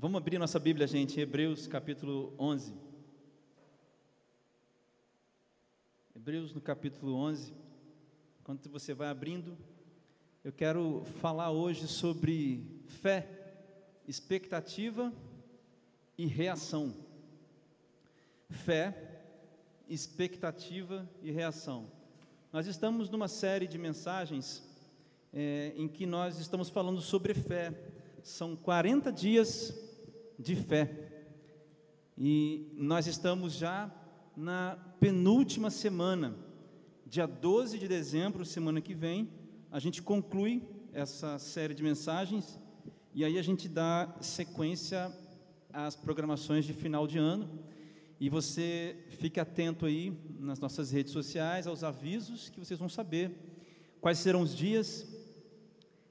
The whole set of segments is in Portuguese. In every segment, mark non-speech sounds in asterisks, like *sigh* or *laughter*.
Vamos abrir nossa Bíblia, gente, Hebreus capítulo 11. Hebreus no capítulo 11. Enquanto você vai abrindo, eu quero falar hoje sobre fé, expectativa e reação. Fé, expectativa e reação. Nós estamos numa série de mensagens é, em que nós estamos falando sobre fé. São 40 dias de fé. E nós estamos já na penúltima semana, dia 12 de dezembro, semana que vem, a gente conclui essa série de mensagens e aí a gente dá sequência às programações de final de ano. E você fique atento aí nas nossas redes sociais aos avisos que vocês vão saber quais serão os dias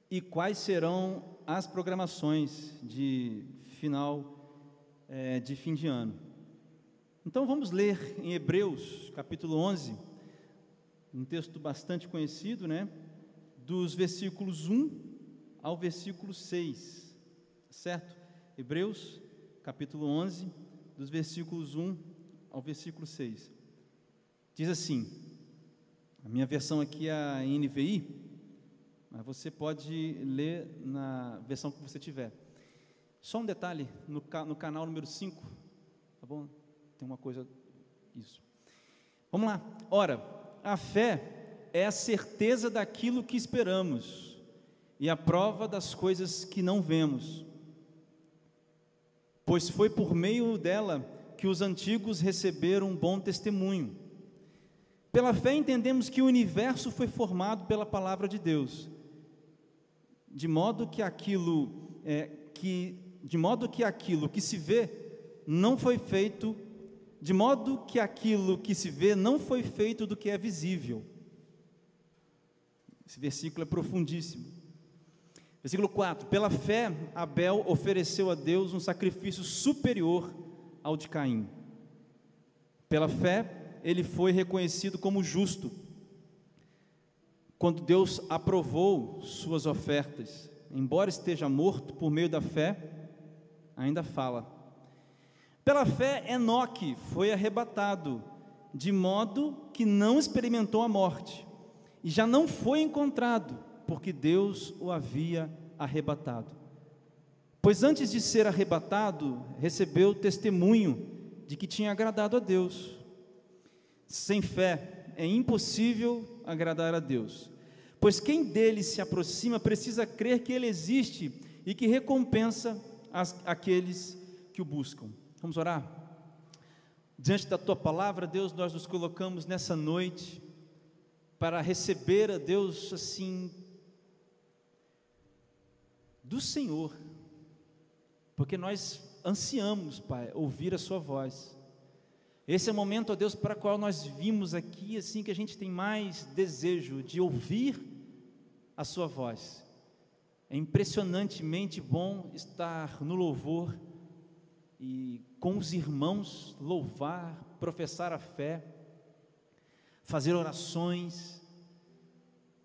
e quais serão as programações de final é, de fim de ano. Então vamos ler em Hebreus, capítulo 11, um texto bastante conhecido, né? Dos versículos 1 ao versículo 6, certo? Hebreus, capítulo 11, dos versículos 1 ao versículo 6. Diz assim: a minha versão aqui é a NVI, mas você pode ler na versão que você tiver. Só um detalhe, no, no canal número 5, tá bom? Tem uma coisa, isso. Vamos lá. Ora, a fé é a certeza daquilo que esperamos e a prova das coisas que não vemos. Pois foi por meio dela que os antigos receberam um bom testemunho. Pela fé entendemos que o universo foi formado pela palavra de Deus, de modo que aquilo é, que de modo que aquilo que se vê não foi feito, de modo que aquilo que se vê não foi feito do que é visível. Esse versículo é profundíssimo. Versículo 4: Pela fé, Abel ofereceu a Deus um sacrifício superior ao de Caim. Pela fé, ele foi reconhecido como justo. Quando Deus aprovou suas ofertas, embora esteja morto por meio da fé, ainda fala. Pela fé, Enoque foi arrebatado, de modo que não experimentou a morte, e já não foi encontrado, porque Deus o havia arrebatado. Pois antes de ser arrebatado, recebeu testemunho de que tinha agradado a Deus. Sem fé é impossível agradar a Deus, pois quem dele se aproxima precisa crer que ele existe e que recompensa aqueles que o buscam. Vamos orar? Diante da tua palavra, Deus, nós nos colocamos nessa noite para receber a Deus assim do Senhor, porque nós ansiamos, Pai, ouvir a Sua voz. Esse é o momento, ó Deus, para o qual nós vimos aqui, assim que a gente tem mais desejo de ouvir a Sua voz. É impressionantemente bom estar no louvor e com os irmãos louvar, professar a fé, fazer orações,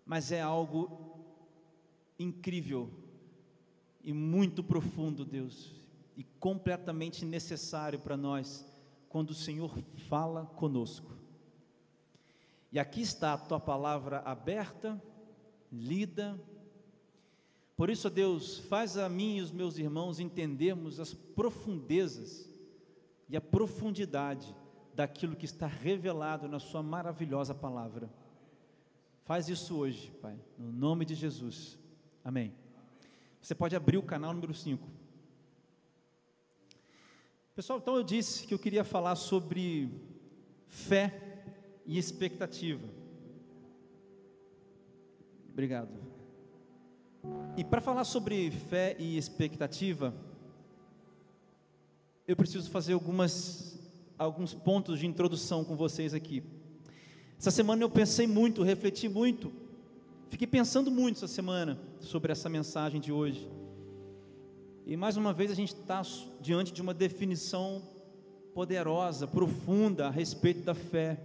mas é algo incrível e muito profundo, Deus, e completamente necessário para nós quando o Senhor fala conosco. E aqui está a tua palavra aberta, lida, por isso, Deus, faz a mim e os meus irmãos entendermos as profundezas e a profundidade daquilo que está revelado na Sua maravilhosa palavra. Faz isso hoje, Pai, no nome de Jesus. Amém. Você pode abrir o canal número 5. Pessoal, então eu disse que eu queria falar sobre fé e expectativa. Obrigado. E para falar sobre fé e expectativa, eu preciso fazer algumas, alguns pontos de introdução com vocês aqui. Essa semana eu pensei muito, refleti muito, fiquei pensando muito essa semana sobre essa mensagem de hoje. E mais uma vez a gente está diante de uma definição poderosa, profunda a respeito da fé.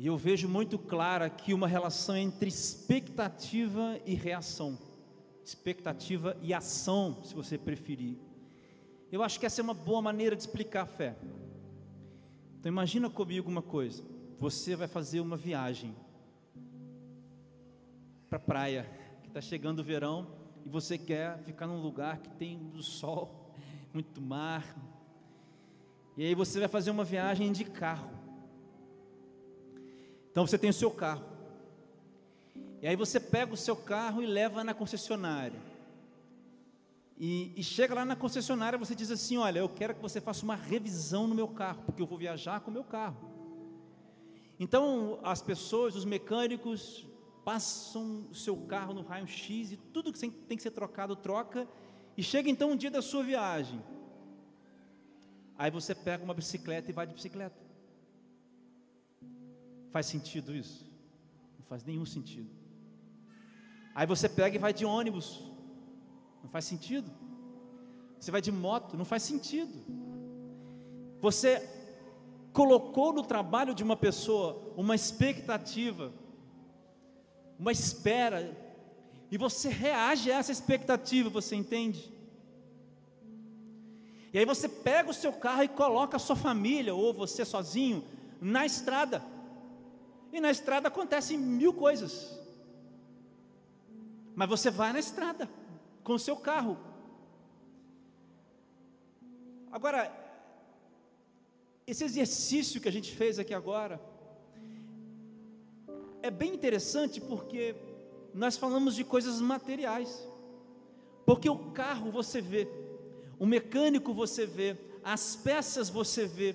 E eu vejo muito clara aqui uma relação entre expectativa e reação. expectativa e ação, se você preferir. Eu acho que essa é uma boa maneira de explicar a fé. Então imagina comigo uma coisa: você vai fazer uma viagem para a praia, que está chegando o verão, e você quer ficar num lugar que tem muito sol, muito mar. E aí você vai fazer uma viagem de carro. Então você tem o seu carro. E aí você pega o seu carro e leva na concessionária. E, e, chega lá na concessionária, você diz assim: Olha, eu quero que você faça uma revisão no meu carro, porque eu vou viajar com o meu carro. Então, as pessoas, os mecânicos, passam o seu carro no raio-x e tudo que tem que ser trocado, troca. E chega então o dia da sua viagem. Aí você pega uma bicicleta e vai de bicicleta. Faz sentido isso? Não faz nenhum sentido. Aí você pega e vai de ônibus. Não faz sentido. Você vai de moto, não faz sentido. Você colocou no trabalho de uma pessoa uma expectativa, uma espera, e você reage a essa expectativa, você entende? E aí você pega o seu carro e coloca a sua família, ou você sozinho, na estrada. E na estrada acontecem mil coisas. Mas você vai na estrada com o seu carro. Agora, esse exercício que a gente fez aqui agora é bem interessante porque nós falamos de coisas materiais. Porque o carro você vê, o mecânico você vê, as peças você vê,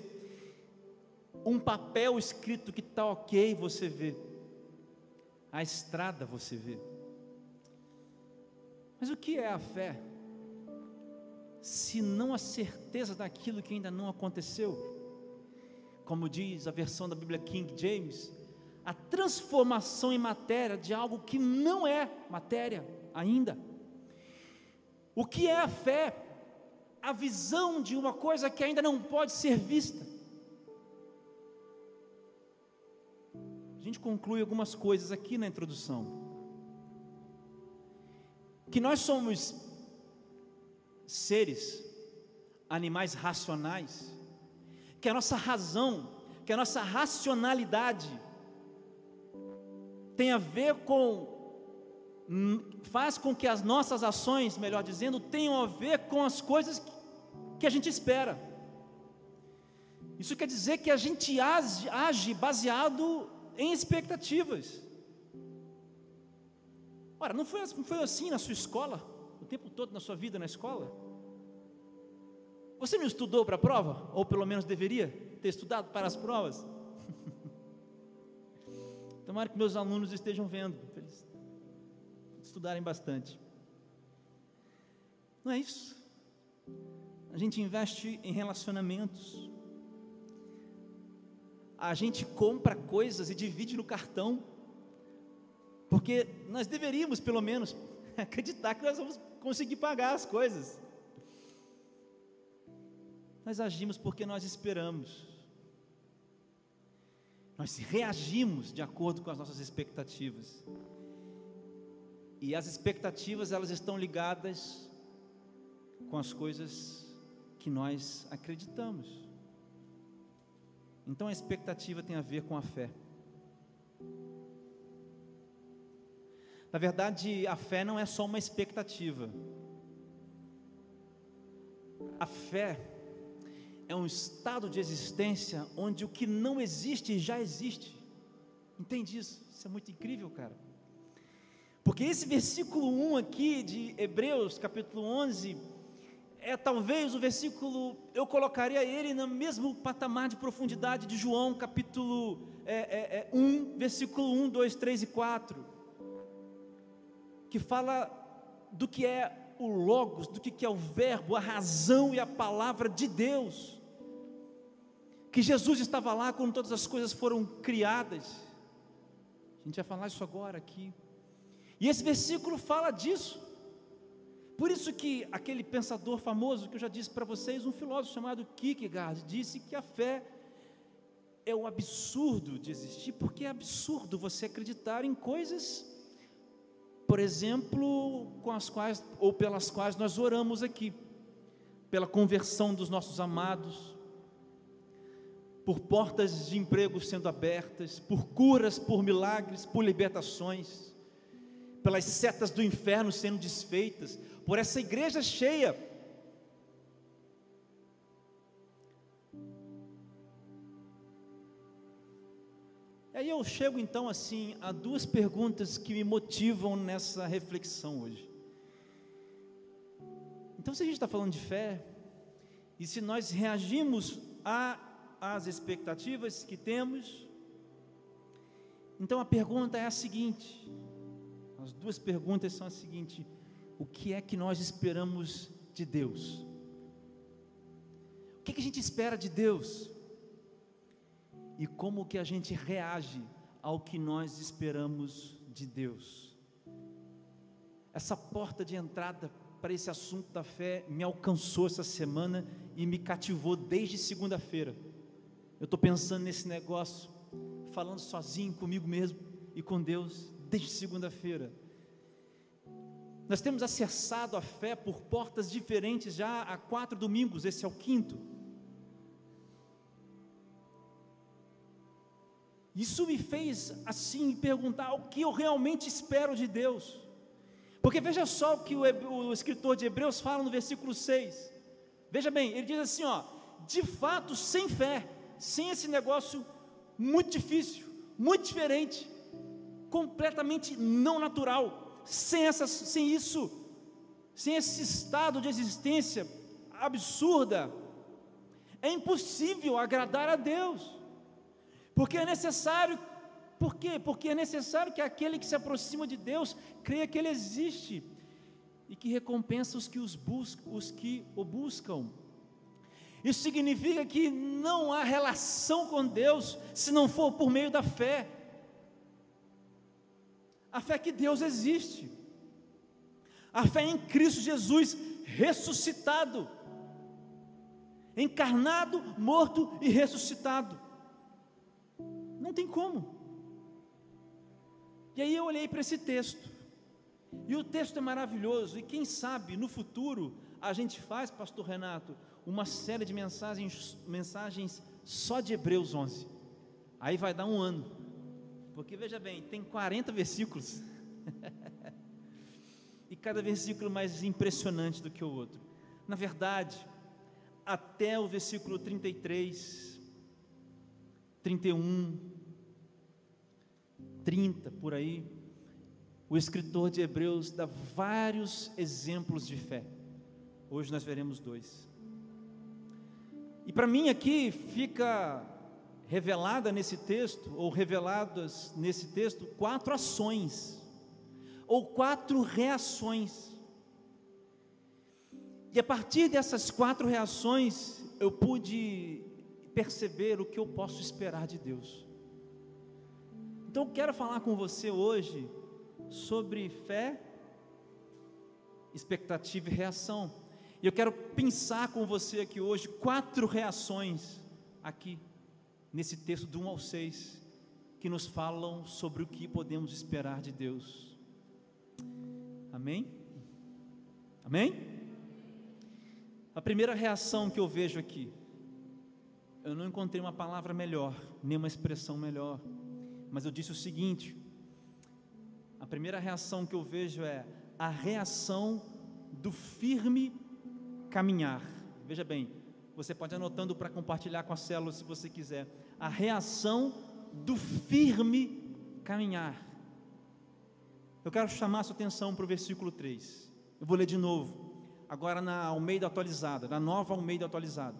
um papel escrito que está ok você vê, a estrada você vê. Mas o que é a fé? Se não a certeza daquilo que ainda não aconteceu. Como diz a versão da Bíblia King James, a transformação em matéria de algo que não é matéria ainda. O que é a fé? A visão de uma coisa que ainda não pode ser vista. Gente conclui algumas coisas aqui na introdução que nós somos seres, animais racionais, que a nossa razão, que a nossa racionalidade tem a ver com faz com que as nossas ações, melhor dizendo, tenham a ver com as coisas que a gente espera. Isso quer dizer que a gente age, age baseado em expectativas. Ora, não foi, não foi assim na sua escola, o tempo todo na sua vida na escola? Você não estudou para a prova? Ou pelo menos deveria ter estudado para as provas? *laughs* Tomara que meus alunos estejam vendo, para eles estudarem bastante. Não é isso? A gente investe em relacionamentos, a gente compra coisas e divide no cartão porque nós deveríamos, pelo menos, *laughs* acreditar que nós vamos conseguir pagar as coisas. Nós agimos porque nós esperamos. Nós reagimos de acordo com as nossas expectativas. E as expectativas, elas estão ligadas com as coisas que nós acreditamos. Então a expectativa tem a ver com a fé. Na verdade, a fé não é só uma expectativa. A fé é um estado de existência onde o que não existe já existe. Entende isso? Isso é muito incrível, cara. Porque esse versículo 1 aqui de Hebreus, capítulo 11, é talvez o versículo, eu colocaria ele no mesmo patamar de profundidade de João, capítulo é, é, é 1, versículo 1, 2, 3 e 4 que fala do que é o Logos, do que é o Verbo, a razão e a palavra de Deus. Que Jesus estava lá quando todas as coisas foram criadas. A gente vai falar isso agora aqui. E esse versículo fala disso. Por isso que aquele pensador famoso que eu já disse para vocês, um filósofo chamado Kierkegaard, disse que a fé é o absurdo de existir, porque é absurdo você acreditar em coisas por exemplo, com as quais ou pelas quais nós oramos aqui, pela conversão dos nossos amados, por portas de emprego sendo abertas, por curas, por milagres, por libertações, pelas setas do inferno sendo desfeitas, por essa igreja cheia. E aí eu chego então assim a duas perguntas que me motivam nessa reflexão hoje. Então, se a gente está falando de fé, e se nós reagimos a as expectativas que temos. Então a pergunta é a seguinte: as duas perguntas são as seguintes: o que é que nós esperamos de Deus? O que, é que a gente espera de Deus? E como que a gente reage ao que nós esperamos de Deus? Essa porta de entrada para esse assunto da fé me alcançou essa semana e me cativou desde segunda-feira. Eu estou pensando nesse negócio, falando sozinho comigo mesmo e com Deus desde segunda-feira. Nós temos acessado a fé por portas diferentes já há quatro domingos, esse é o quinto. Isso me fez assim perguntar o que eu realmente espero de Deus. Porque veja só o que o, escritor de Hebreus fala no versículo 6. Veja bem, ele diz assim: ó, de fato, sem fé, sem esse negócio muito difícil, muito diferente, completamente não natural, sem, essa, sem isso, sem esse estado de existência absurda, é impossível agradar a Deus, porque é necessário, por quê? Porque é necessário que aquele que se aproxima de Deus creia que Ele existe e que recompensa os que, os buscam, os que o buscam. Isso significa que não há relação com Deus se não for por meio da fé. A fé que Deus existe. A fé em Cristo Jesus ressuscitado. Encarnado, morto e ressuscitado. Não tem como. E aí eu olhei para esse texto. E o texto é maravilhoso. E quem sabe no futuro a gente faz, pastor Renato, uma série de mensagens, mensagens só de Hebreus 11. Aí vai dar um ano. Porque veja bem, tem 40 versículos. *laughs* e cada versículo mais impressionante do que o outro. Na verdade, até o versículo 33, 31, 30 por aí, o escritor de Hebreus dá vários exemplos de fé. Hoje nós veremos dois. E para mim aqui fica revelada nesse texto, ou reveladas nesse texto, quatro ações, ou quatro reações. E a partir dessas quatro reações, eu pude perceber o que eu posso esperar de Deus. Então, eu quero falar com você hoje sobre fé, expectativa e reação. E eu quero pensar com você aqui hoje quatro reações aqui nesse texto do 1 ao 6 que nos falam sobre o que podemos esperar de Deus. Amém? Amém? A primeira reação que eu vejo aqui, eu não encontrei uma palavra melhor, nem uma expressão melhor, mas eu disse o seguinte: a primeira reação que eu vejo é a reação do firme caminhar. Veja bem, você pode anotando para compartilhar com a célula se você quiser. A reação do firme caminhar. Eu quero chamar a sua atenção para o versículo 3. Eu vou ler de novo, agora na Almeida atualizada, na nova Almeida atualizada.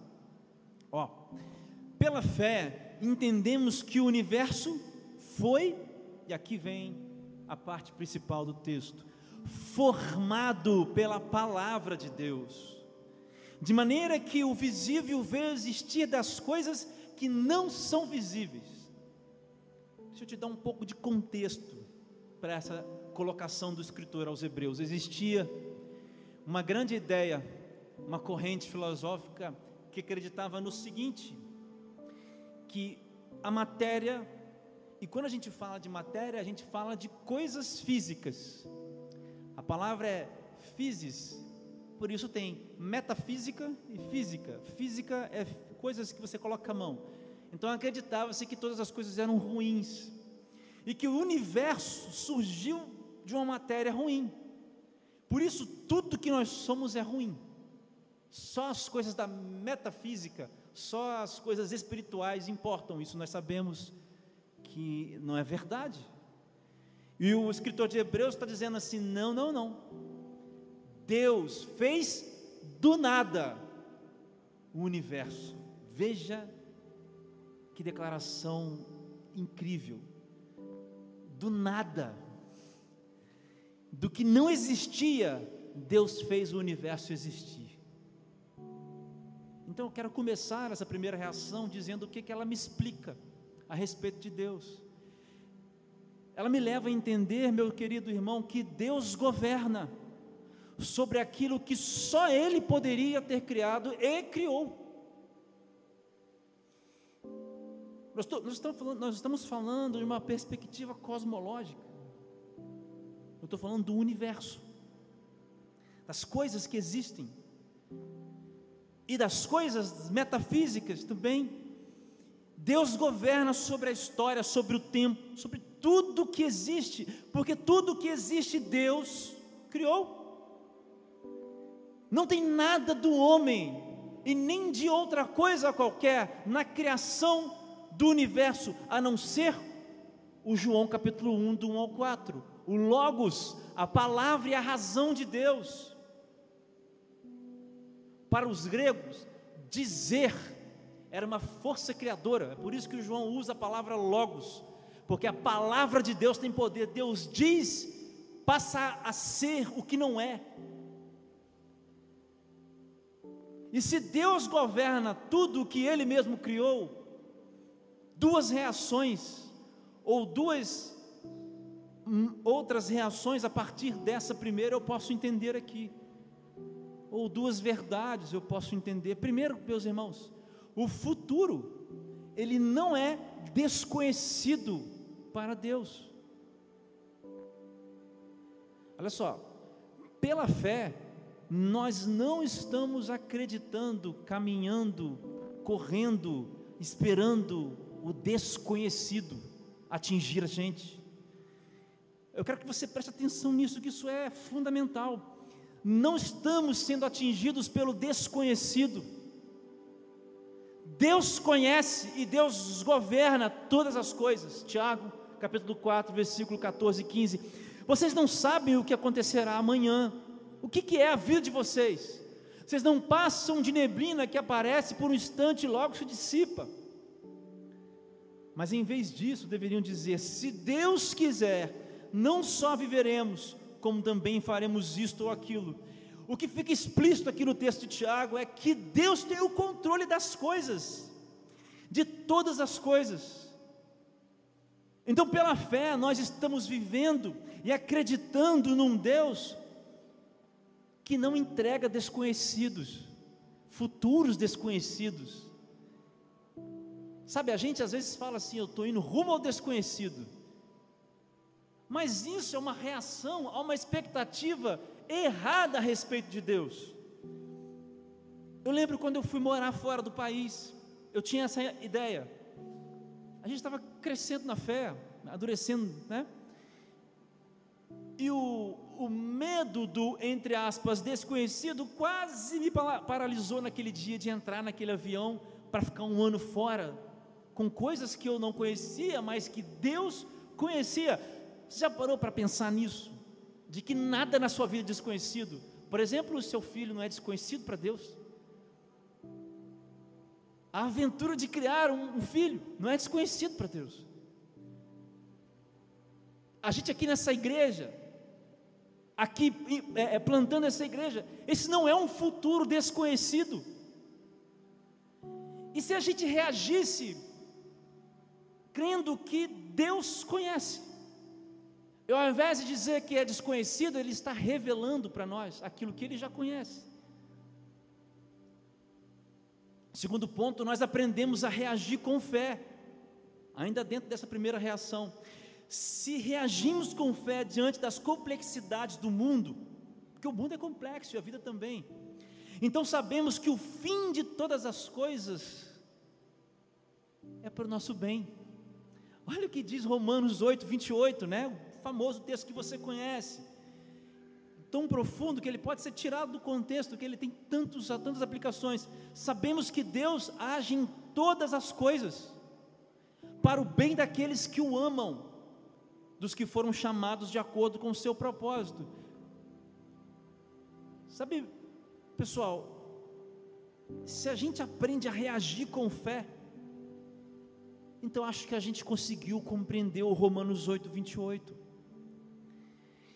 Ó, pela fé entendemos que o universo foi, e aqui vem a parte principal do texto, formado pela palavra de Deus de maneira que o visível vê existir das coisas que não são visíveis. Deixa eu te dar um pouco de contexto para essa colocação do escritor aos Hebreus. Existia uma grande ideia, uma corrente filosófica que acreditava no seguinte: que a matéria, e quando a gente fala de matéria, a gente fala de coisas físicas, A palavra é physis, por isso tem metafísica e física. Física é coisas que você coloca a mão. Então acreditava-se que todas as coisas eram ruins e que o universo surgiu de uma matéria ruim. Por isso tudo que nós somos é ruim. Só as coisas da metafísica, só as coisas espirituais importam. Isso nós sabemos que não é verdade. E o escritor de Hebreus está dizendo assim: não, não, não. Deus fez do nada o universo. Veja que declaração incrível. Do nada, do que não existia, Deus fez o universo existir. Então eu quero começar essa primeira reação dizendo o que, que ela me explica a respeito de Deus. Ela me leva a entender, meu querido irmão, que Deus governa sobre aquilo que só Ele poderia ter criado e criou. Nós, estamos falando, nós estamos falando de uma perspectiva cosmológica. Eu estou falando do universo, das coisas que existem e das coisas metafísicas também. Deus governa sobre a história, sobre o tempo, sobre tudo que existe, porque tudo que existe Deus criou. Não tem nada do homem e nem de outra coisa qualquer na criação do universo, a não ser o João capítulo 1, do 1 ao 4, o Logos, a palavra e a razão de Deus para os gregos, dizer era uma força criadora, é por isso que o João usa a palavra logos, porque a palavra de Deus tem poder, Deus diz, passa a ser o que não é. E se Deus governa tudo o que Ele mesmo criou, duas reações, ou duas hum, outras reações a partir dessa primeira eu posso entender aqui ou duas verdades eu posso entender. Primeiro, meus irmãos, o futuro, ele não é desconhecido para Deus. Olha só, pela fé, nós não estamos acreditando, caminhando, correndo, esperando o desconhecido atingir a gente. Eu quero que você preste atenção nisso, que isso é fundamental não estamos sendo atingidos pelo desconhecido. Deus conhece e Deus governa todas as coisas. Tiago, capítulo 4, versículo 14 e 15. Vocês não sabem o que acontecerá amanhã. O que, que é a vida de vocês? Vocês não passam de neblina que aparece por um instante e logo se dissipa. Mas em vez disso, deveriam dizer: se Deus quiser, não só viveremos, como também faremos isto ou aquilo. O que fica explícito aqui no texto de Tiago é que Deus tem o controle das coisas, de todas as coisas. Então, pela fé, nós estamos vivendo e acreditando num Deus que não entrega desconhecidos, futuros desconhecidos. Sabe, a gente às vezes fala assim: eu estou indo rumo ao desconhecido. Mas isso é uma reação a uma expectativa errada a respeito de Deus. Eu lembro quando eu fui morar fora do país, eu tinha essa ideia. A gente estava crescendo na fé, adoecendo, né? E o, o medo do, entre aspas, desconhecido quase me paralisou naquele dia de entrar naquele avião para ficar um ano fora, com coisas que eu não conhecia, mas que Deus conhecia. Você já parou para pensar nisso? De que nada na sua vida é desconhecido. Por exemplo, o seu filho não é desconhecido para Deus. A aventura de criar um, um filho não é desconhecido para Deus. A gente aqui nessa igreja, aqui é, é, plantando essa igreja, esse não é um futuro desconhecido. E se a gente reagisse crendo que Deus conhece, eu, ao invés de dizer que é desconhecido, ele está revelando para nós aquilo que ele já conhece. Segundo ponto, nós aprendemos a reagir com fé, ainda dentro dessa primeira reação. Se reagimos com fé diante das complexidades do mundo, porque o mundo é complexo e a vida também, então sabemos que o fim de todas as coisas é para o nosso bem. Olha o que diz Romanos 8, 28, né? O famoso texto que você conhece. Tão profundo que ele pode ser tirado do contexto, que ele tem tantos, tantas aplicações. Sabemos que Deus age em todas as coisas, para o bem daqueles que o amam, dos que foram chamados de acordo com o seu propósito. Sabe, pessoal, se a gente aprende a reagir com fé, então acho que a gente conseguiu compreender o Romanos 8, 28.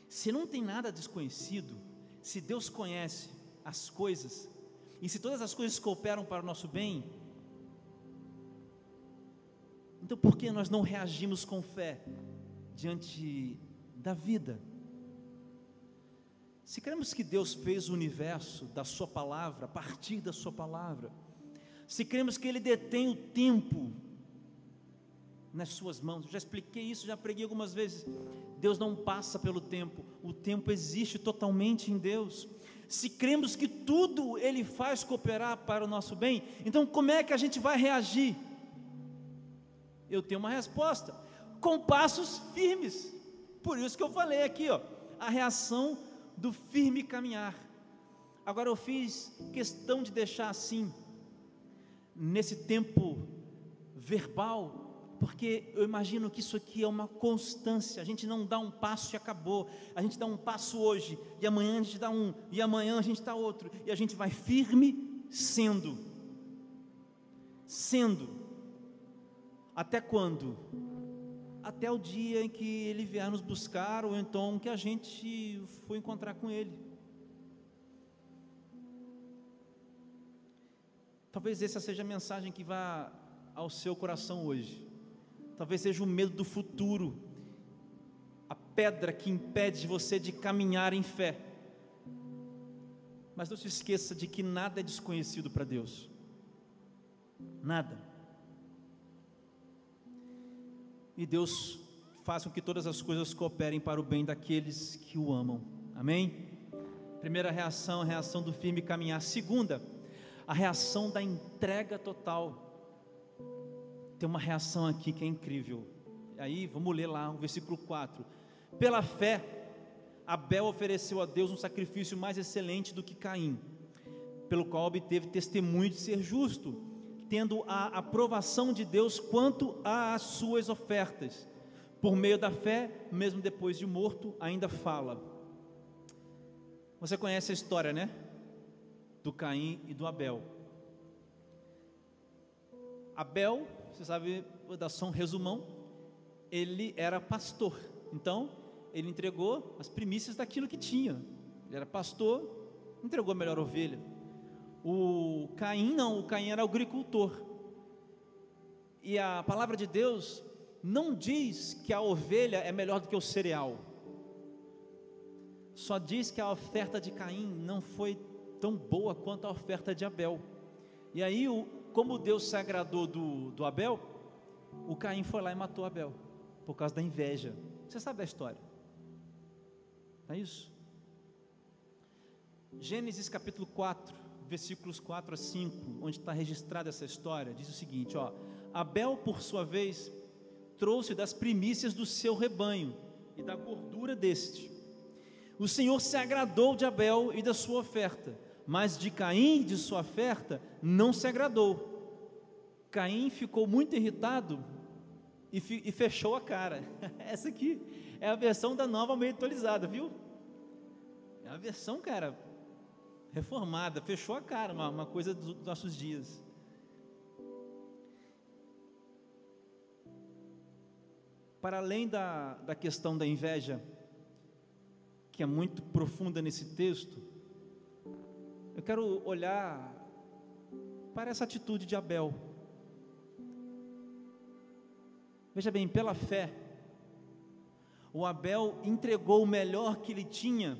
Se não tem nada desconhecido, se Deus conhece as coisas, e se todas as coisas cooperam para o nosso bem, então por que nós não reagimos com fé diante da vida? Se cremos que Deus fez o universo da Sua palavra, a partir da Sua palavra, se cremos que Ele detém o tempo nas Suas mãos, eu já expliquei isso, já preguei algumas vezes. Deus não passa pelo tempo, o tempo existe totalmente em Deus. Se cremos que tudo Ele faz cooperar para o nosso bem, então como é que a gente vai reagir? Eu tenho uma resposta: com passos firmes. Por isso que eu falei aqui, ó, a reação do firme caminhar. Agora eu fiz questão de deixar assim, nesse tempo verbal, porque eu imagino que isso aqui é uma constância. A gente não dá um passo e acabou. A gente dá um passo hoje, e amanhã a gente dá um, e amanhã a gente dá outro, e a gente vai firme sendo. Sendo. Até quando? Até o dia em que ele vier nos buscar, ou então que a gente for encontrar com ele. Talvez essa seja a mensagem que vá ao seu coração hoje. Talvez seja o medo do futuro, a pedra que impede você de caminhar em fé. Mas não se esqueça de que nada é desconhecido para Deus. Nada. E Deus faça com que todas as coisas cooperem para o bem daqueles que o amam. Amém? Primeira reação, a reação do firme caminhar. Segunda, a reação da entrega total. Tem uma reação aqui que é incrível. Aí, vamos ler lá o versículo 4. Pela fé, Abel ofereceu a Deus um sacrifício mais excelente do que Caim, pelo qual obteve testemunho de ser justo tendo a aprovação de Deus quanto às suas ofertas. Por meio da fé, mesmo depois de morto, ainda fala. Você conhece a história, né? Do Caim e do Abel. Abel, você sabe, vou dar só um resumão. Ele era pastor, então ele entregou as primícias daquilo que tinha. Ele era pastor, entregou a melhor ovelha o Caim não, o Caim era agricultor. E a palavra de Deus não diz que a ovelha é melhor do que o cereal. Só diz que a oferta de Caim não foi tão boa quanto a oferta de Abel. E aí, como Deus se agradou do, do Abel, o Caim foi lá e matou Abel, por causa da inveja. Você sabe a história? É isso? Gênesis capítulo 4 versículos 4 a 5, onde está registrada essa história, diz o seguinte: ó, Abel, por sua vez, trouxe das primícias do seu rebanho e da gordura deste. O Senhor se agradou de Abel e da sua oferta, mas de Caim e de sua oferta não se agradou. Caim ficou muito irritado e, e fechou a cara. *laughs* Essa aqui é a versão da nova meio atualizada, viu? É a versão, cara, reformada, fechou a cara, uma, uma coisa dos nossos dias. Para além da, da questão da inveja, que é muito profunda nesse texto, eu quero olhar para essa atitude de Abel. Veja bem, pela fé, o Abel entregou o melhor que ele tinha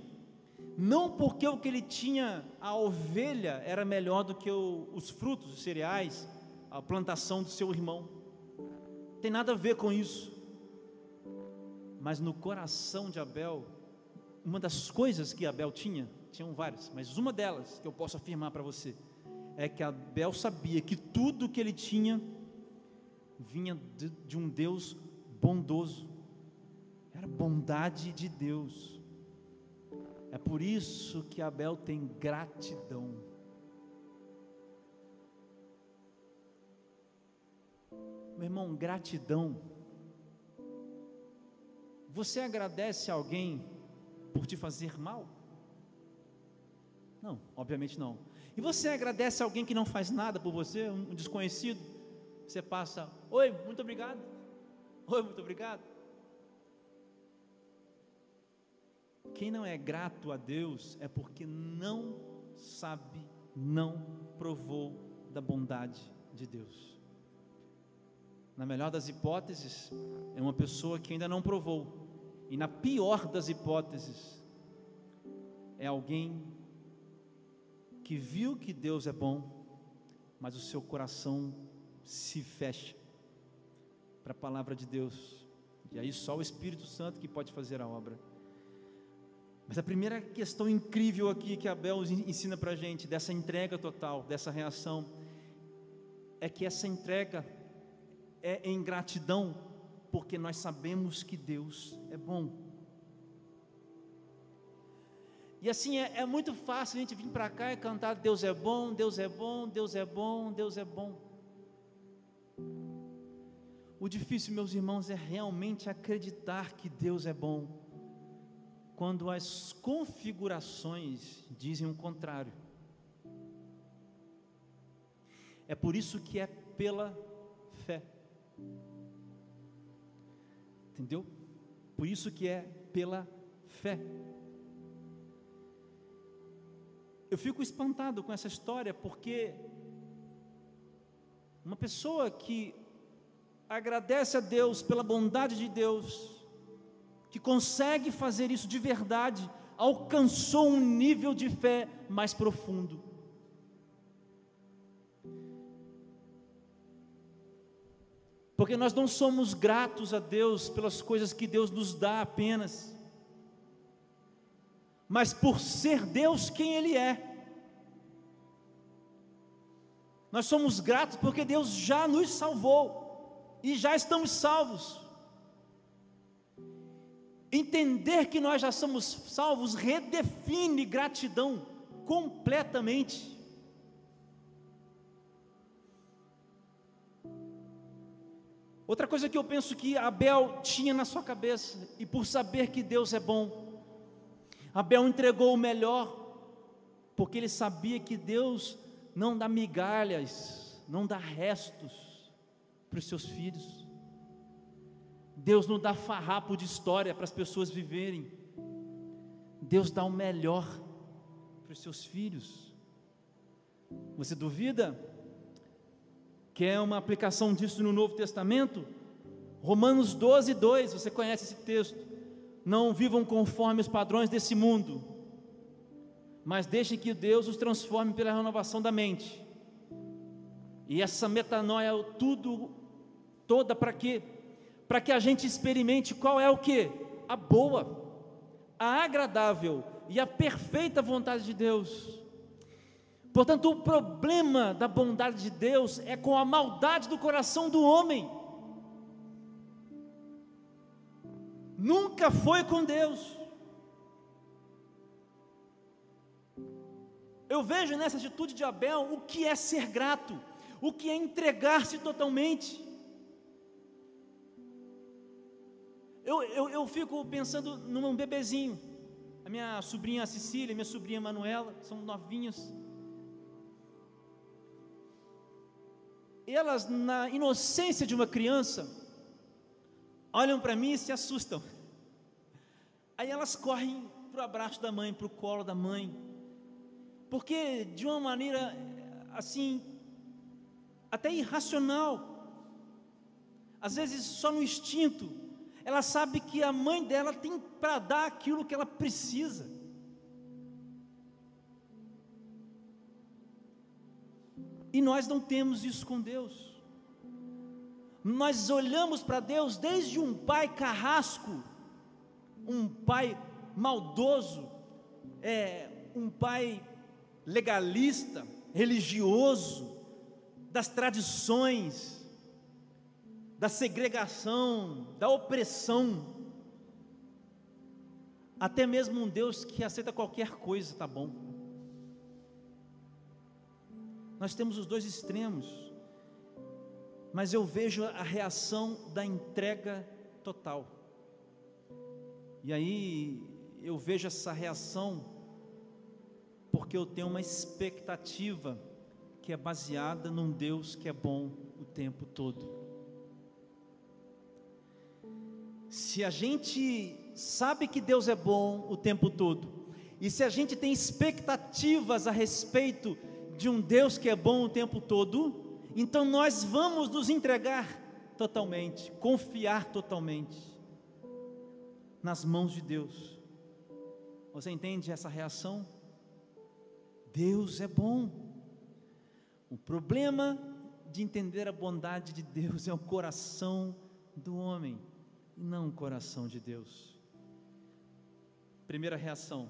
não porque o que ele tinha, a ovelha, era melhor do que o, os frutos, os cereais, a plantação do seu irmão. Tem nada a ver com isso. Mas no coração de Abel, uma das coisas que Abel tinha, tinham várias, mas uma delas que eu posso afirmar para você, é que Abel sabia que tudo que ele tinha vinha de, de um Deus bondoso, era bondade de Deus. É por isso que Abel tem gratidão. Meu irmão, gratidão. Você agradece alguém por te fazer mal? Não, obviamente não. E você agradece alguém que não faz nada por você, um desconhecido? Você passa, oi, muito obrigado. Oi, muito obrigado. Quem não é grato a Deus é porque não sabe, não provou da bondade de Deus. Na melhor das hipóteses, é uma pessoa que ainda não provou. E na pior das hipóteses, é alguém que viu que Deus é bom, mas o seu coração se fecha para a palavra de Deus. E aí só o Espírito Santo que pode fazer a obra. Mas a primeira questão incrível aqui que Abel ensina para a gente, dessa entrega total, dessa reação, é que essa entrega é em gratidão, porque nós sabemos que Deus é bom. E assim é, é muito fácil a gente vir para cá e cantar: Deus é bom, Deus é bom, Deus é bom, Deus é bom. O difícil, meus irmãos, é realmente acreditar que Deus é bom quando as configurações dizem o contrário. É por isso que é pela fé. Entendeu? Por isso que é pela fé. Eu fico espantado com essa história porque uma pessoa que agradece a Deus pela bondade de Deus, que consegue fazer isso de verdade, alcançou um nível de fé mais profundo. Porque nós não somos gratos a Deus pelas coisas que Deus nos dá apenas, mas por ser Deus quem Ele é. Nós somos gratos porque Deus já nos salvou e já estamos salvos. Entender que nós já somos salvos redefine gratidão completamente. Outra coisa que eu penso que Abel tinha na sua cabeça, e por saber que Deus é bom, Abel entregou o melhor, porque ele sabia que Deus não dá migalhas, não dá restos para os seus filhos. Deus não dá farrapo de história para as pessoas viverem. Deus dá o melhor para os seus filhos. Você duvida? Quer uma aplicação disso no Novo Testamento? Romanos 12, 2, você conhece esse texto. Não vivam conforme os padrões desse mundo, mas deixem que Deus os transforme pela renovação da mente. E essa metanoia, tudo, toda para quê? Para que a gente experimente qual é o que? A boa, a agradável e a perfeita vontade de Deus. Portanto, o problema da bondade de Deus é com a maldade do coração do homem. Nunca foi com Deus. Eu vejo nessa atitude de Abel o que é ser grato, o que é entregar-se totalmente. Eu, eu, eu fico pensando num bebezinho. A minha sobrinha Cecília, minha sobrinha Manuela, são novinhos. Elas, na inocência de uma criança, olham para mim e se assustam. Aí elas correm para o abraço da mãe, para o colo da mãe, porque de uma maneira assim, até irracional, às vezes só no instinto, ela sabe que a mãe dela tem para dar aquilo que ela precisa. E nós não temos isso com Deus. Nós olhamos para Deus desde um pai carrasco, um pai maldoso, é, um pai legalista, religioso, das tradições, da segregação, da opressão. Até mesmo um Deus que aceita qualquer coisa, tá bom. Nós temos os dois extremos, mas eu vejo a reação da entrega total. E aí eu vejo essa reação porque eu tenho uma expectativa que é baseada num Deus que é bom o tempo todo. Se a gente sabe que Deus é bom o tempo todo, e se a gente tem expectativas a respeito de um Deus que é bom o tempo todo, então nós vamos nos entregar totalmente, confiar totalmente nas mãos de Deus. Você entende essa reação? Deus é bom. O problema de entender a bondade de Deus é o coração do homem, e não o coração de Deus. Primeira reação,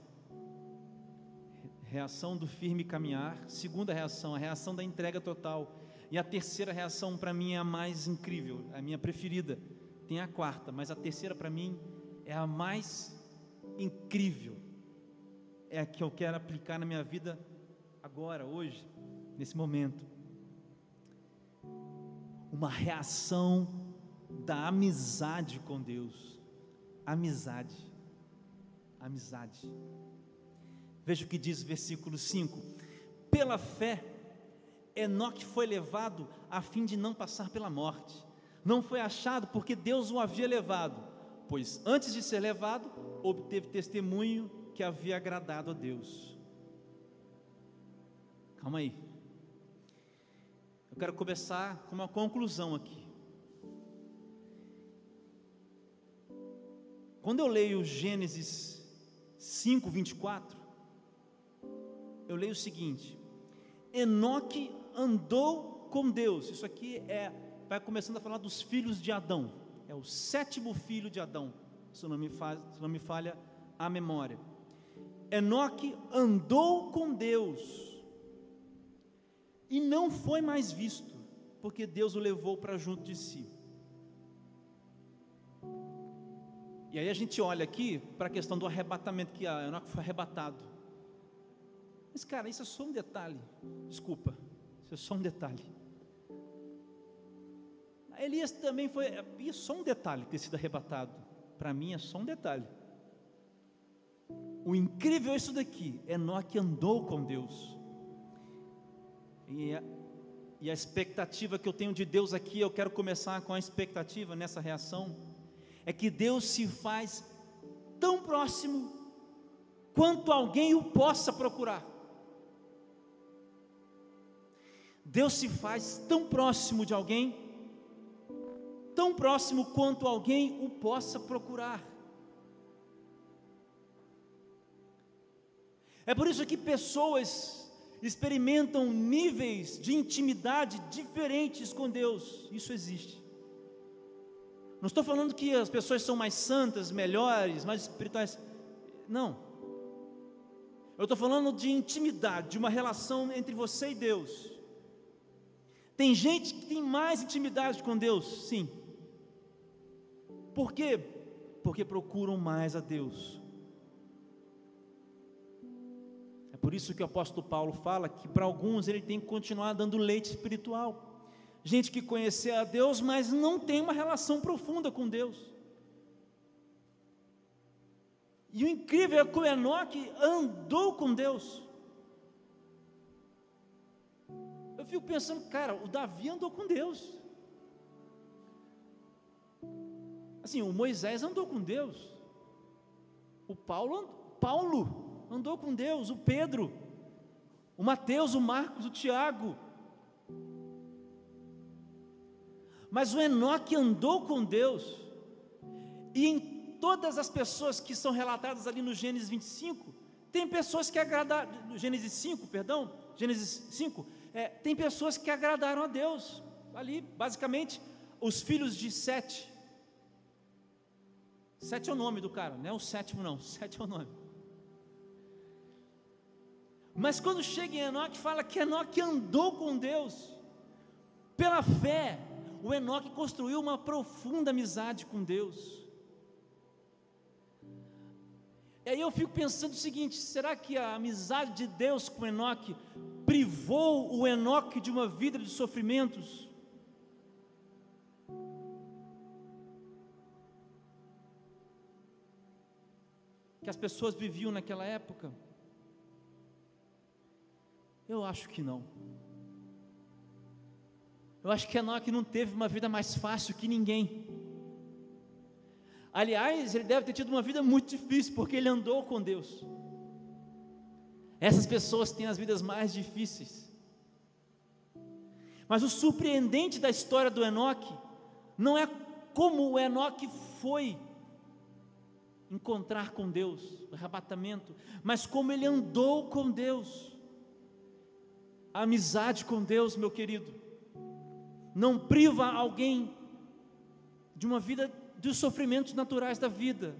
reação do firme caminhar. Segunda reação, a reação da entrega total. E a terceira reação, para mim, é a mais incrível, a minha preferida. Tem a quarta, mas a terceira, para mim, é a mais incrível. É a que eu quero aplicar na minha vida agora, hoje, nesse momento. Uma reação da amizade com Deus. Amizade amizade. Veja o que diz o versículo 5: Pela fé, Enoque foi levado a fim de não passar pela morte. Não foi achado porque Deus o havia levado, pois antes de ser levado, obteve testemunho que havia agradado a Deus. Calma aí. Eu quero começar com uma conclusão aqui. Quando eu leio Gênesis 5, 24, eu leio o seguinte: Enoque andou com Deus. Isso aqui é, vai começando a falar dos filhos de Adão. É o sétimo filho de Adão, se não me, faz, se não me falha a memória. Enoque andou com Deus e não foi mais visto, porque Deus o levou para junto de si. E aí a gente olha aqui para a questão do arrebatamento, que a Enoque foi arrebatado. Mas, cara, isso é só um detalhe. Desculpa, isso é só um detalhe. Elias também foi, é só um detalhe ter sido arrebatado. Para mim é só um detalhe. O incrível é isso daqui: Enoque andou com Deus. E a, e a expectativa que eu tenho de Deus aqui, eu quero começar com a expectativa nessa reação é que Deus se faz tão próximo quanto alguém o possa procurar. Deus se faz tão próximo de alguém, tão próximo quanto alguém o possa procurar. É por isso que pessoas experimentam níveis de intimidade diferentes com Deus. Isso existe. Não estou falando que as pessoas são mais santas, melhores, mais espirituais. Não. Eu estou falando de intimidade, de uma relação entre você e Deus. Tem gente que tem mais intimidade com Deus, sim. Por quê? Porque procuram mais a Deus. É por isso que o apóstolo Paulo fala que para alguns ele tem que continuar dando leite espiritual gente que conhecer a Deus, mas não tem uma relação profunda com Deus. E o incrível é que o Enoque andou com Deus. Eu fico pensando, cara, o Davi andou com Deus. Assim, o Moisés andou com Deus. O Paulo, Paulo andou com Deus, o Pedro, o Mateus, o Marcos, o Tiago, Mas o Enoque andou com Deus, e em todas as pessoas que são relatadas ali no Gênesis 25, tem pessoas que agradaram, Gênesis 5, perdão, Gênesis 5, é, tem pessoas que agradaram a Deus, ali, basicamente, os filhos de Sete. Sete é o nome do cara, não é o sétimo, não. *laughs* Sete é o nome. Mas quando chega em Enoque, fala que Enoque andou com Deus. Pela fé, o Enoque construiu uma profunda amizade com Deus. E aí eu fico pensando o seguinte: será que a amizade de Deus com Enoque privou o Enoque de uma vida de sofrimentos? Que as pessoas viviam naquela época? Eu acho que não. Eu acho que Enoque não teve uma vida mais fácil que ninguém. Aliás, ele deve ter tido uma vida muito difícil, porque ele andou com Deus. Essas pessoas têm as vidas mais difíceis. Mas o surpreendente da história do Enoque não é como o Enoque foi encontrar com Deus, o arrebatamento, mas como ele andou com Deus. A amizade com Deus, meu querido, não priva alguém de uma vida dos sofrimentos naturais da vida,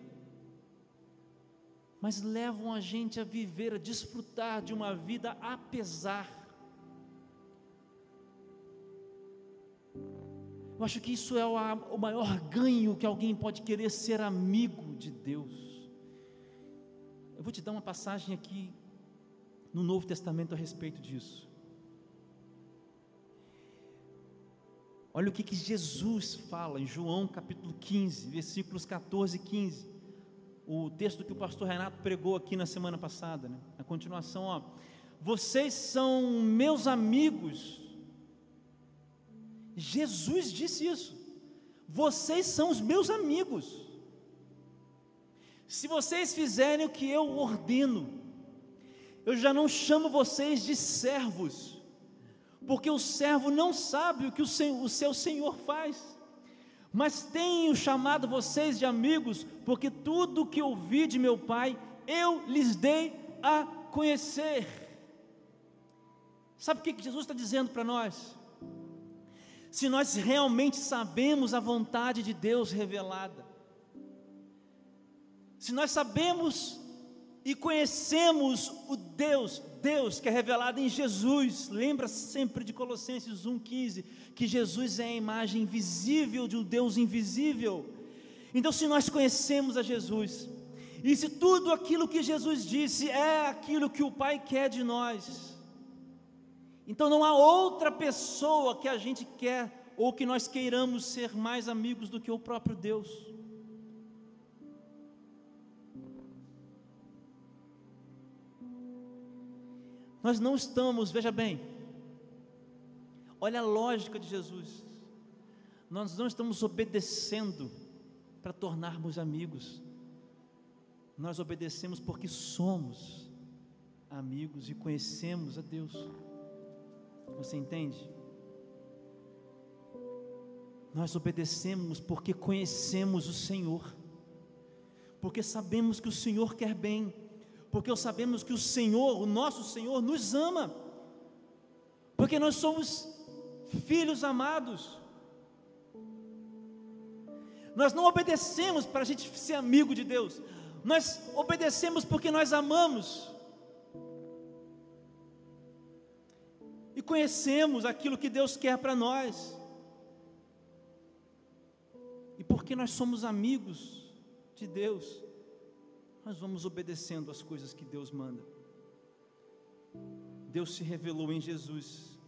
mas levam a gente a viver, a desfrutar de uma vida apesar. Eu acho que isso é o maior ganho que alguém pode querer ser amigo de Deus. Eu vou te dar uma passagem aqui no Novo Testamento a respeito disso. Olha o que, que Jesus fala em João capítulo 15, versículos 14 e 15. O texto que o pastor Renato pregou aqui na semana passada, né? A continuação, ó. Vocês são meus amigos. Jesus disse isso. Vocês são os meus amigos. Se vocês fizerem o que eu ordeno, eu já não chamo vocês de servos porque o servo não sabe o que o, seu senhor faz. Mas tenho chamado vocês de amigos, porque tudo que ouvi de meu Pai, eu lhes dei a conhecer. Sabe o que Jesus está dizendo para nós? Se nós realmente sabemos a vontade de Deus revelada, se nós sabemos e conhecemos o Deus, Deus que é revelado em Jesus. Lembra sempre de Colossenses 1,15, que Jesus é a imagem visível de um Deus invisível. Então, se nós conhecemos a Jesus, e se tudo aquilo que Jesus disse é aquilo que o Pai quer de nós, então não há outra pessoa que a gente quer ou que nós queiramos ser mais amigos do que o próprio Deus. Nós não estamos, veja bem, olha a lógica de Jesus, nós não estamos obedecendo para tornarmos amigos, nós obedecemos porque somos amigos e conhecemos a Deus. Você entende? Nós obedecemos porque conhecemos o Senhor, porque sabemos que o Senhor quer bem porque sabemos que o Senhor, o nosso Senhor, nos ama, porque nós somos filhos amados. Nós não obedecemos para a gente ser amigo de Deus, nós obedecemos porque nós amamos. E conhecemos aquilo que Deus quer para nós. E porque nós somos amigos de Deus, nós vamos obedecendo as coisas que Deus manda. Deus se revelou em Jesus.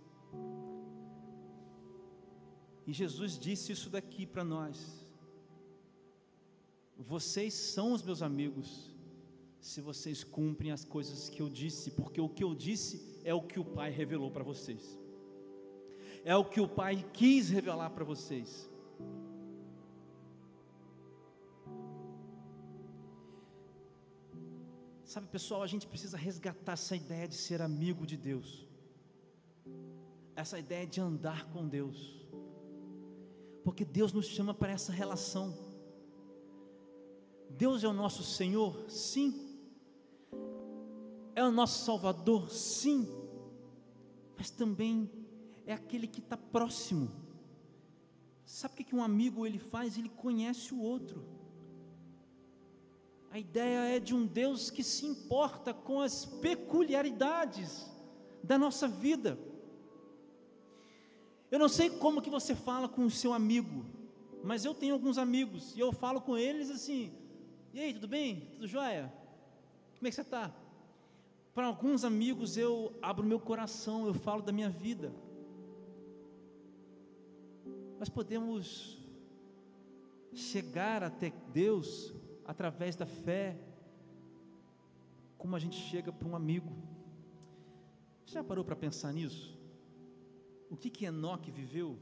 E Jesus disse isso daqui para nós. Vocês são os meus amigos, se vocês cumprem as coisas que eu disse, porque o que eu disse é o que o Pai revelou para vocês, é o que o Pai quis revelar para vocês. Sabe, pessoal, a gente precisa resgatar essa ideia de ser amigo de Deus, essa ideia de andar com Deus, porque Deus nos chama para essa relação. Deus é o nosso Senhor, sim, é o nosso Salvador, sim, mas também é aquele que está próximo. Sabe o que um amigo ele faz? Ele conhece o outro. A ideia é de um Deus que se importa com as peculiaridades da nossa vida. Eu não sei como que você fala com o seu amigo, mas eu tenho alguns amigos e eu falo com eles assim: "E aí, tudo bem? Tudo jóia? Como é que você está?" Para alguns amigos eu abro meu coração, eu falo da minha vida. Nós podemos chegar até Deus através da fé, como a gente chega para um amigo. Você já parou para pensar nisso? O que que Enoque viveu?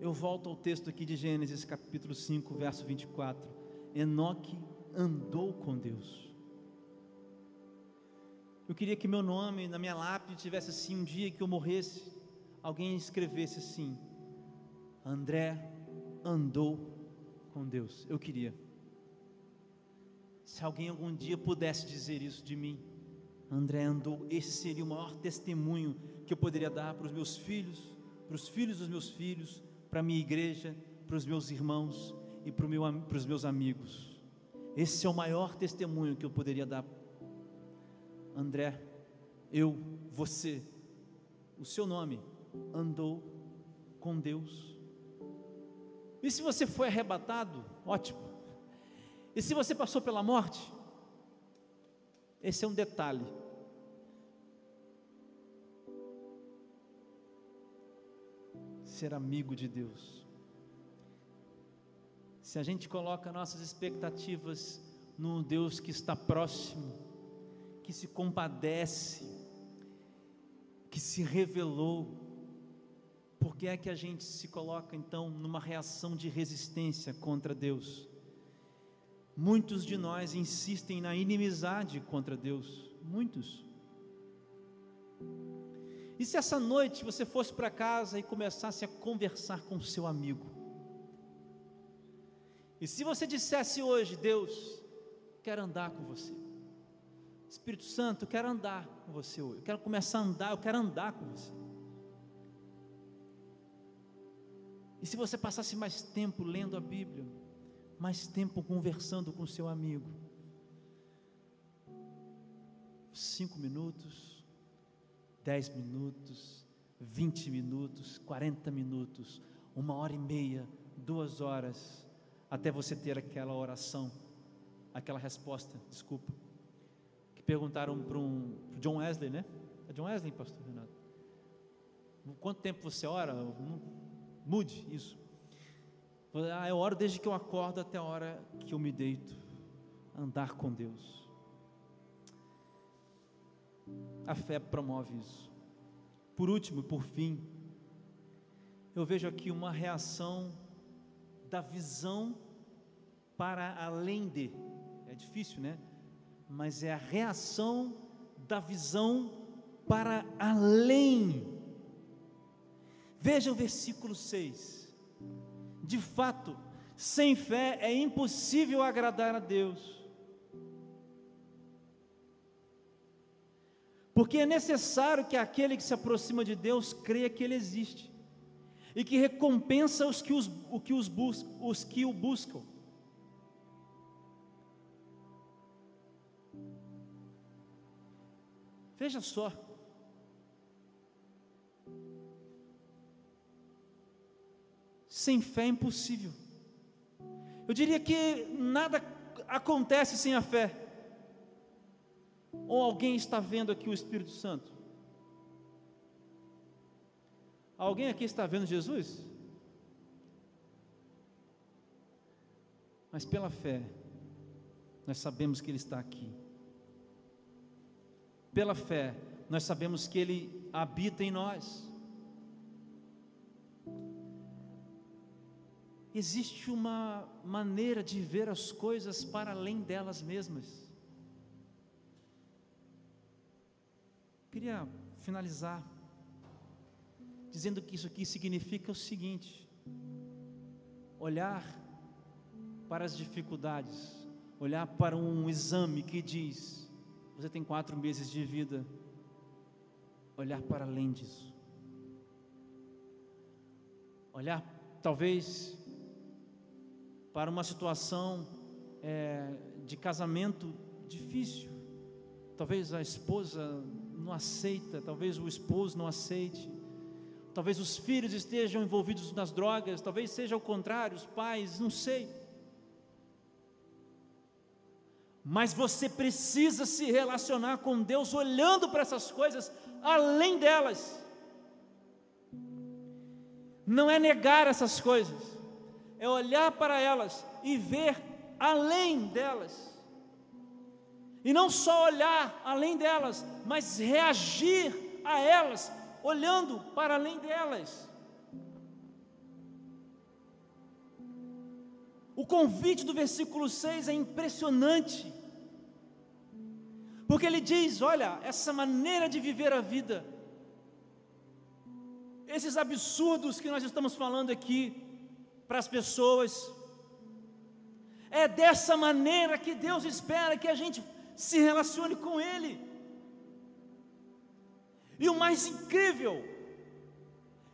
Eu volto ao texto aqui de Gênesis capítulo 5, verso 24. Enoque andou com Deus. Eu queria que meu nome na minha lápide tivesse assim um dia que eu morresse, alguém escrevesse assim: André andou com Deus. Eu queria. Se alguém algum dia pudesse dizer isso de mim, André andou, esse seria o maior testemunho que eu poderia dar para os meus filhos, para os filhos dos meus filhos, para a minha igreja, para os meus irmãos e para, meu, para os meus amigos. Esse é o maior testemunho que eu poderia dar. André, eu, você, o seu nome andou com Deus. E se você foi arrebatado, ótimo. E se você passou pela morte, esse é um detalhe. Ser amigo de Deus. Se a gente coloca nossas expectativas no Deus que está próximo, que se compadece, que se revelou, por que é que a gente se coloca então numa reação de resistência contra Deus? Muitos de nós insistem na inimizade contra Deus, muitos. E se essa noite você fosse para casa e começasse a conversar com seu amigo? E se você dissesse hoje, Deus, quero andar com você. Espírito Santo, eu quero andar com você hoje. Eu quero começar a andar, eu quero andar com você. E se você passasse mais tempo lendo a Bíblia, mais tempo conversando com seu amigo, cinco minutos, dez minutos, vinte minutos, quarenta minutos, uma hora e meia, duas horas, até você ter aquela oração, aquela resposta, desculpa, que perguntaram para um John Wesley, né? É John Wesley, pastor Renato? Quanto tempo você ora? Não, Mude isso. Ah, eu oro desde que eu acordo até a hora que eu me deito. Andar com Deus. A fé promove isso. Por último, por fim, eu vejo aqui uma reação da visão para além de. É difícil, né? Mas é a reação da visão para além Veja o versículo 6. De fato, sem fé é impossível agradar a Deus. Porque é necessário que aquele que se aproxima de Deus creia que Ele existe e que recompensa os que, os, o que os, bus, os que o buscam. Veja só, Sem fé é impossível. Eu diria que nada acontece sem a fé. Ou alguém está vendo aqui o Espírito Santo? Alguém aqui está vendo Jesus? Mas pela fé, nós sabemos que Ele está aqui. Pela fé, nós sabemos que Ele habita em nós. Existe uma maneira de ver as coisas para além delas mesmas. Queria finalizar dizendo que isso aqui significa o seguinte: olhar para as dificuldades, olhar para um exame que diz, você tem quatro meses de vida, olhar para além disso, olhar talvez para uma situação é, de casamento difícil. Talvez a esposa não aceita, talvez o esposo não aceite, talvez os filhos estejam envolvidos nas drogas, talvez seja o contrário, os pais, não sei. Mas você precisa se relacionar com Deus olhando para essas coisas além delas. Não é negar essas coisas, é olhar para elas e ver além delas. E não só olhar além delas, mas reagir a elas, olhando para além delas. O convite do versículo 6 é impressionante, porque ele diz: olha, essa maneira de viver a vida, esses absurdos que nós estamos falando aqui para as pessoas, é dessa maneira que Deus espera que a gente se relacione com Ele. E o mais incrível,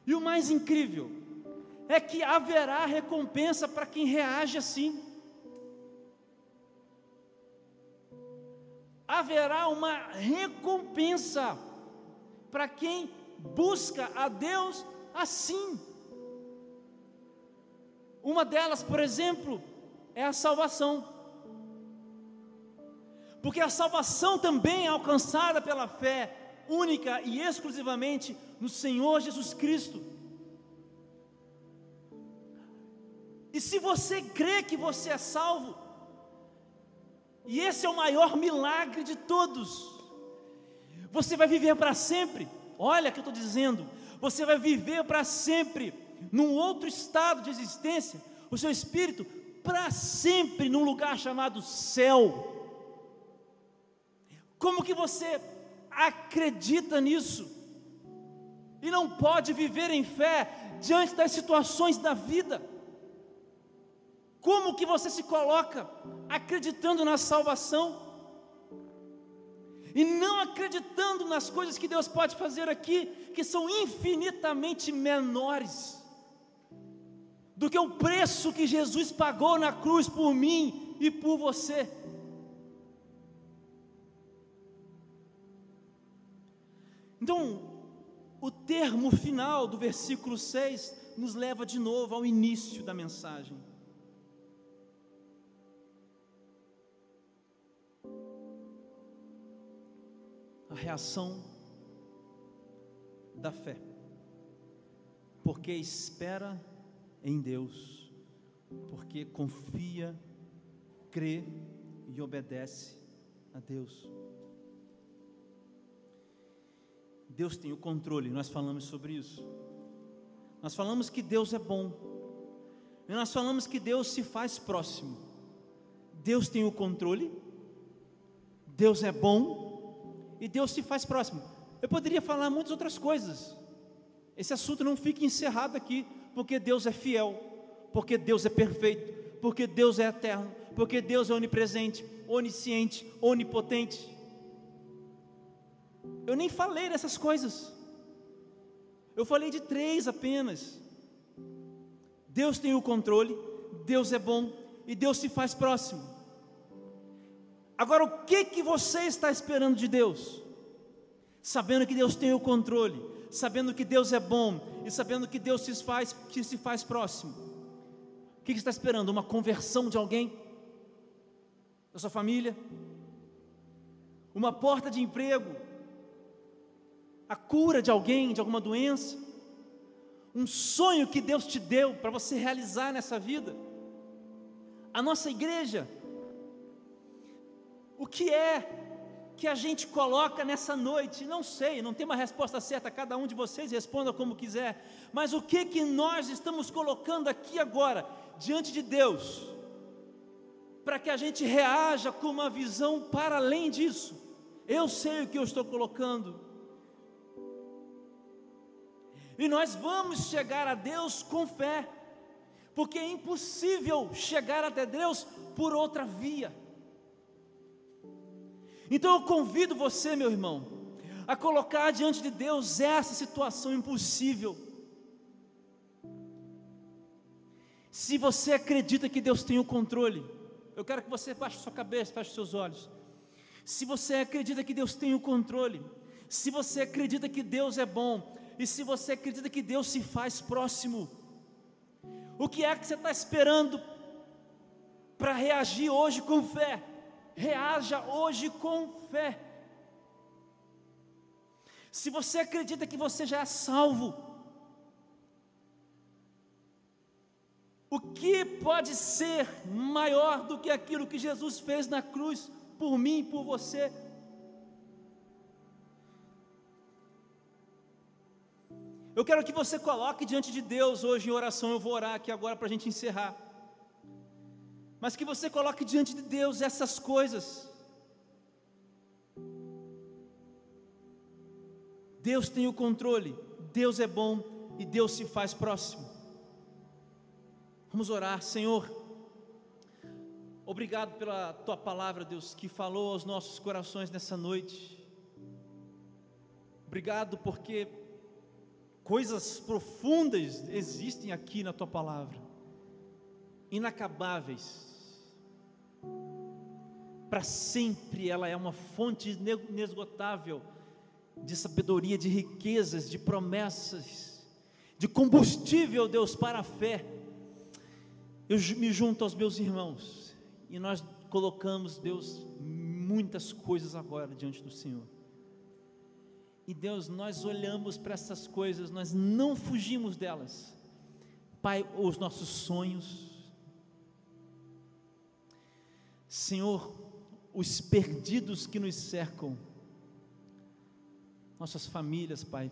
e o mais incrível, é que haverá recompensa para quem reage assim. Haverá uma recompensa para quem busca a Deus assim. Uma delas, por exemplo, é a salvação. Porque a salvação também é alcançada pela fé única e exclusivamente no Senhor Jesus Cristo. E se você crê que você é salvo, e esse é o maior milagre de todos, você vai viver para sempre. Olha o que eu estou dizendo, você vai viver para sempre num outro estado de existência, o seu espírito para sempre num lugar chamado céu. Como que você acredita nisso? E não pode viver em fé diante das situações da vida? Como que você se coloca acreditando na salvação? E não acreditando nas coisas que Deus pode fazer aqui, que são infinitamente menores do que o preço que Jesus pagou na cruz por mim e por você. Então, o termo final do versículo 6 nos leva de novo ao início da mensagem. A reação da fé, porque espera em Deus, porque confia, crê e obedece a Deus. Deus tem o controle, nós falamos sobre isso. Nós falamos que Deus é bom, e nós falamos que Deus se faz próximo. Deus tem o controle, Deus é bom e Deus se faz próximo. Eu poderia falar muitas outras coisas. Esse assunto não fica encerrado aqui, porque Deus é fiel, porque Deus é perfeito, porque Deus é eterno, porque Deus é onipresente, onisciente, onipotente. Eu nem falei dessas coisas. Eu falei de três apenas. Deus tem o controle, Deus é bom e Deus se faz próximo. Agora, o que que você está esperando de Deus? Sabendo que Deus tem o controle, sabendo que Deus é bom e sabendo que Deus se faz, que se faz próximo. O que, que está esperando? Uma conversão de alguém? Da sua família? Uma porta de emprego? a cura de alguém, de alguma doença, um sonho que Deus te deu para você realizar nessa vida. A nossa igreja, o que é que a gente coloca nessa noite? Não sei, não tem uma resposta certa, cada um de vocês responda como quiser, mas o que que nós estamos colocando aqui agora diante de Deus? Para que a gente reaja com uma visão para além disso. Eu sei o que eu estou colocando e nós vamos chegar a Deus com fé, porque é impossível chegar até Deus por outra via. Então eu convido você, meu irmão, a colocar diante de Deus essa situação impossível. Se você acredita que Deus tem o controle, Eu quero que você baixe sua cabeça, feche seus olhos. Se você acredita que Deus tem o controle, se você acredita que Deus é bom, e se você acredita que Deus se faz próximo, o que é que você está esperando para reagir hoje com fé? Reaja hoje com fé. Se você acredita que você já é salvo, o que pode ser maior do que aquilo que Jesus fez na cruz por mim e por você? Eu quero que você coloque diante de Deus hoje em oração. Eu vou orar aqui agora para a gente encerrar. Mas que você coloque diante de Deus essas coisas. Deus tem o controle, Deus é bom e Deus se faz próximo. Vamos orar, Senhor. Obrigado pela tua palavra, Deus, que falou aos nossos corações nessa noite. Obrigado porque Coisas profundas existem aqui na tua palavra, inacabáveis. Para sempre ela é uma fonte inesgotável de sabedoria, de riquezas, de promessas, de combustível, Deus, para a fé. Eu me junto aos meus irmãos e nós colocamos, Deus, muitas coisas agora diante do Senhor. E Deus, nós olhamos para essas coisas, nós não fugimos delas. Pai, os nossos sonhos. Senhor, os perdidos que nos cercam, nossas famílias, Pai,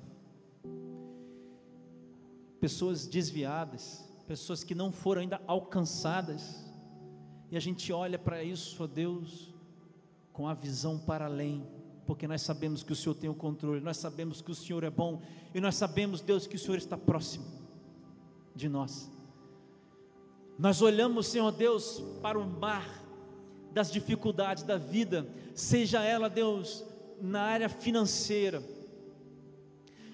pessoas desviadas, pessoas que não foram ainda alcançadas, e a gente olha para isso, ó Deus, com a visão para além porque nós sabemos que o Senhor tem o controle, nós sabemos que o Senhor é bom, e nós sabemos, Deus, que o Senhor está próximo de nós. Nós olhamos, Senhor Deus, para o mar das dificuldades da vida, seja ela, Deus, na área financeira,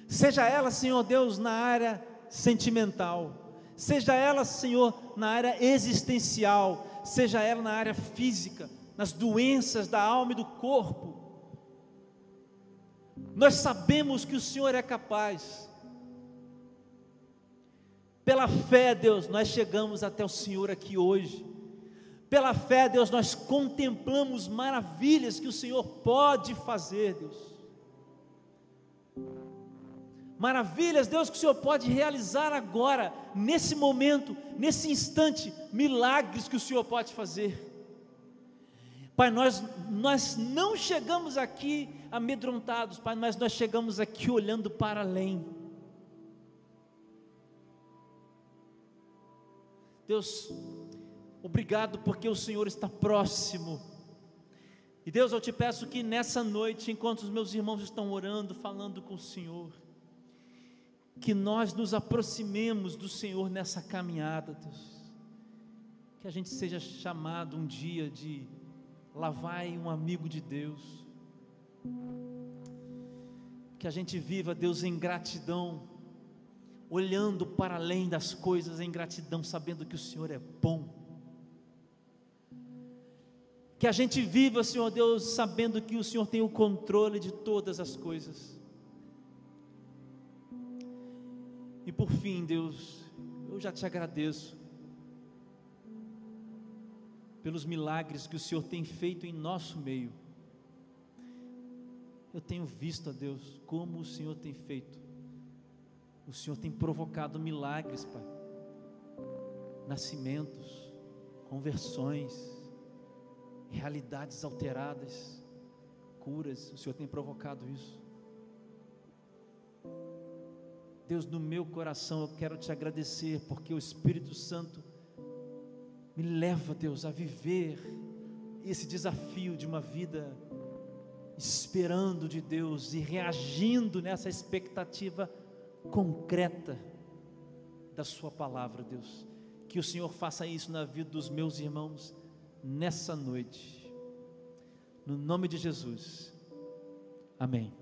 seja ela, Senhor Deus, na área sentimental, seja ela, Senhor, na área existencial, seja ela na área física, nas doenças da alma e do corpo, nós sabemos que o Senhor é capaz. Pela fé, Deus, nós chegamos até o Senhor aqui hoje. Pela fé, Deus, nós contemplamos maravilhas que o Senhor pode fazer, Deus. Maravilhas, Deus, que o Senhor pode realizar agora, nesse momento, nesse instante, milagres que o Senhor pode fazer. Pai, nós, nós não chegamos aqui amedrontados, Pai, mas nós chegamos aqui olhando para além. Deus, obrigado porque o Senhor está próximo. E Deus, eu te peço que nessa noite, enquanto os meus irmãos estão orando, falando com o Senhor, que nós nos aproximemos do Senhor nessa caminhada, Deus. Que a gente seja chamado um dia de lá vai um amigo de Deus. Que a gente viva, Deus, em gratidão, olhando para além das coisas, em gratidão, sabendo que o Senhor é bom. Que a gente viva, Senhor Deus, sabendo que o Senhor tem o controle de todas as coisas. E por fim, Deus, eu já te agradeço pelos milagres que o Senhor tem feito em nosso meio. Eu tenho visto, a Deus, como o Senhor tem feito. O Senhor tem provocado milagres, Pai. Nascimentos, conversões, realidades alteradas, curas. O Senhor tem provocado isso. Deus, no meu coração eu quero te agradecer, porque o Espírito Santo me leva, Deus, a viver esse desafio de uma vida esperando de Deus e reagindo nessa expectativa concreta da Sua palavra, Deus. Que o Senhor faça isso na vida dos meus irmãos nessa noite, no nome de Jesus, amém.